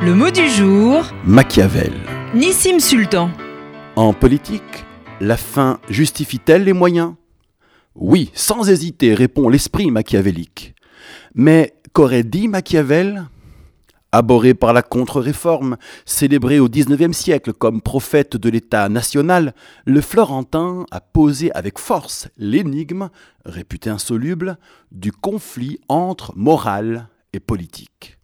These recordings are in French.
Le mot du jour, Machiavel. Nissim Sultan. En politique, la fin justifie-t-elle les moyens? Oui, sans hésiter, répond l'esprit machiavélique. Mais qu'aurait dit Machiavel? Abhorré par la contre-réforme, célébré au XIXe siècle comme prophète de l'État national, le Florentin a posé avec force l'énigme, réputée insoluble, du conflit entre morale et politique.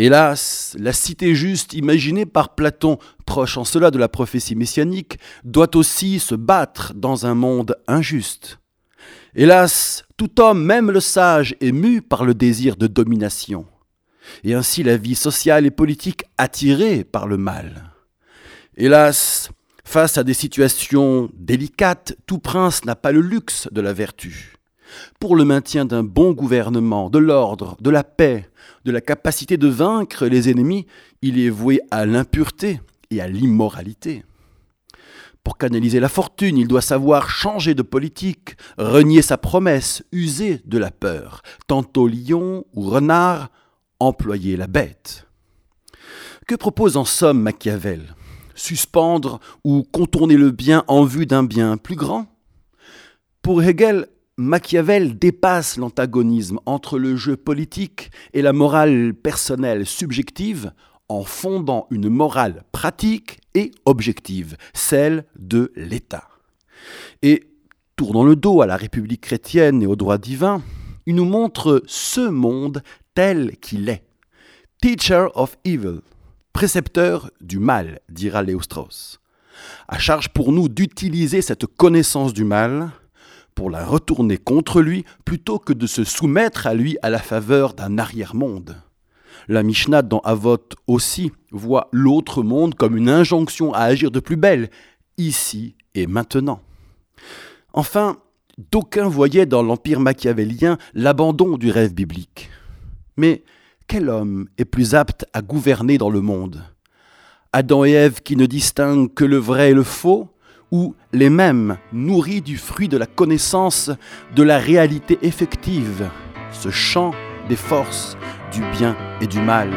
Hélas, la cité juste imaginée par Platon, proche en cela de la prophétie messianique, doit aussi se battre dans un monde injuste. Hélas, tout homme, même le sage, est mu par le désir de domination et ainsi la vie sociale et politique attirée par le mal. Hélas, face à des situations délicates, tout prince n'a pas le luxe de la vertu. Pour le maintien d'un bon gouvernement, de l'ordre, de la paix, de la capacité de vaincre les ennemis, il est voué à l'impureté et à l'immoralité. Pour canaliser la fortune, il doit savoir changer de politique, renier sa promesse, user de la peur, tantôt lion ou renard, employer la bête. Que propose en somme Machiavel? Suspendre ou contourner le bien en vue d'un bien plus grand? Pour Hegel, Machiavel dépasse l'antagonisme entre le jeu politique et la morale personnelle subjective en fondant une morale pratique et objective, celle de l'État. Et, tournant le dos à la République chrétienne et au droit divin, il nous montre ce monde tel qu'il est. Teacher of evil, précepteur du mal, dira Léo Strauss. À charge pour nous d'utiliser cette connaissance du mal pour la retourner contre lui plutôt que de se soumettre à lui à la faveur d'un arrière-monde. La Mishnah dans Avot aussi voit l'autre monde comme une injonction à agir de plus belle, ici et maintenant. Enfin, d'aucuns voyaient dans l'empire machiavélien l'abandon du rêve biblique. Mais quel homme est plus apte à gouverner dans le monde? Adam et Ève qui ne distinguent que le vrai et le faux ou les mêmes nourris du fruit de la connaissance de la réalité effective, ce champ des forces du bien et du mal